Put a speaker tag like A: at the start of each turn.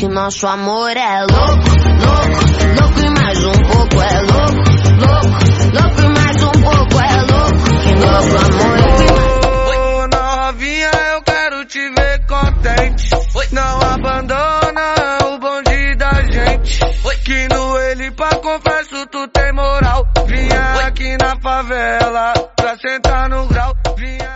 A: que nosso amor é louco,
B: contente. Não abandona o bonde da gente. Que no ele pra confesso tu tem moral. Vinha aqui na favela pra sentar no grau. Vinha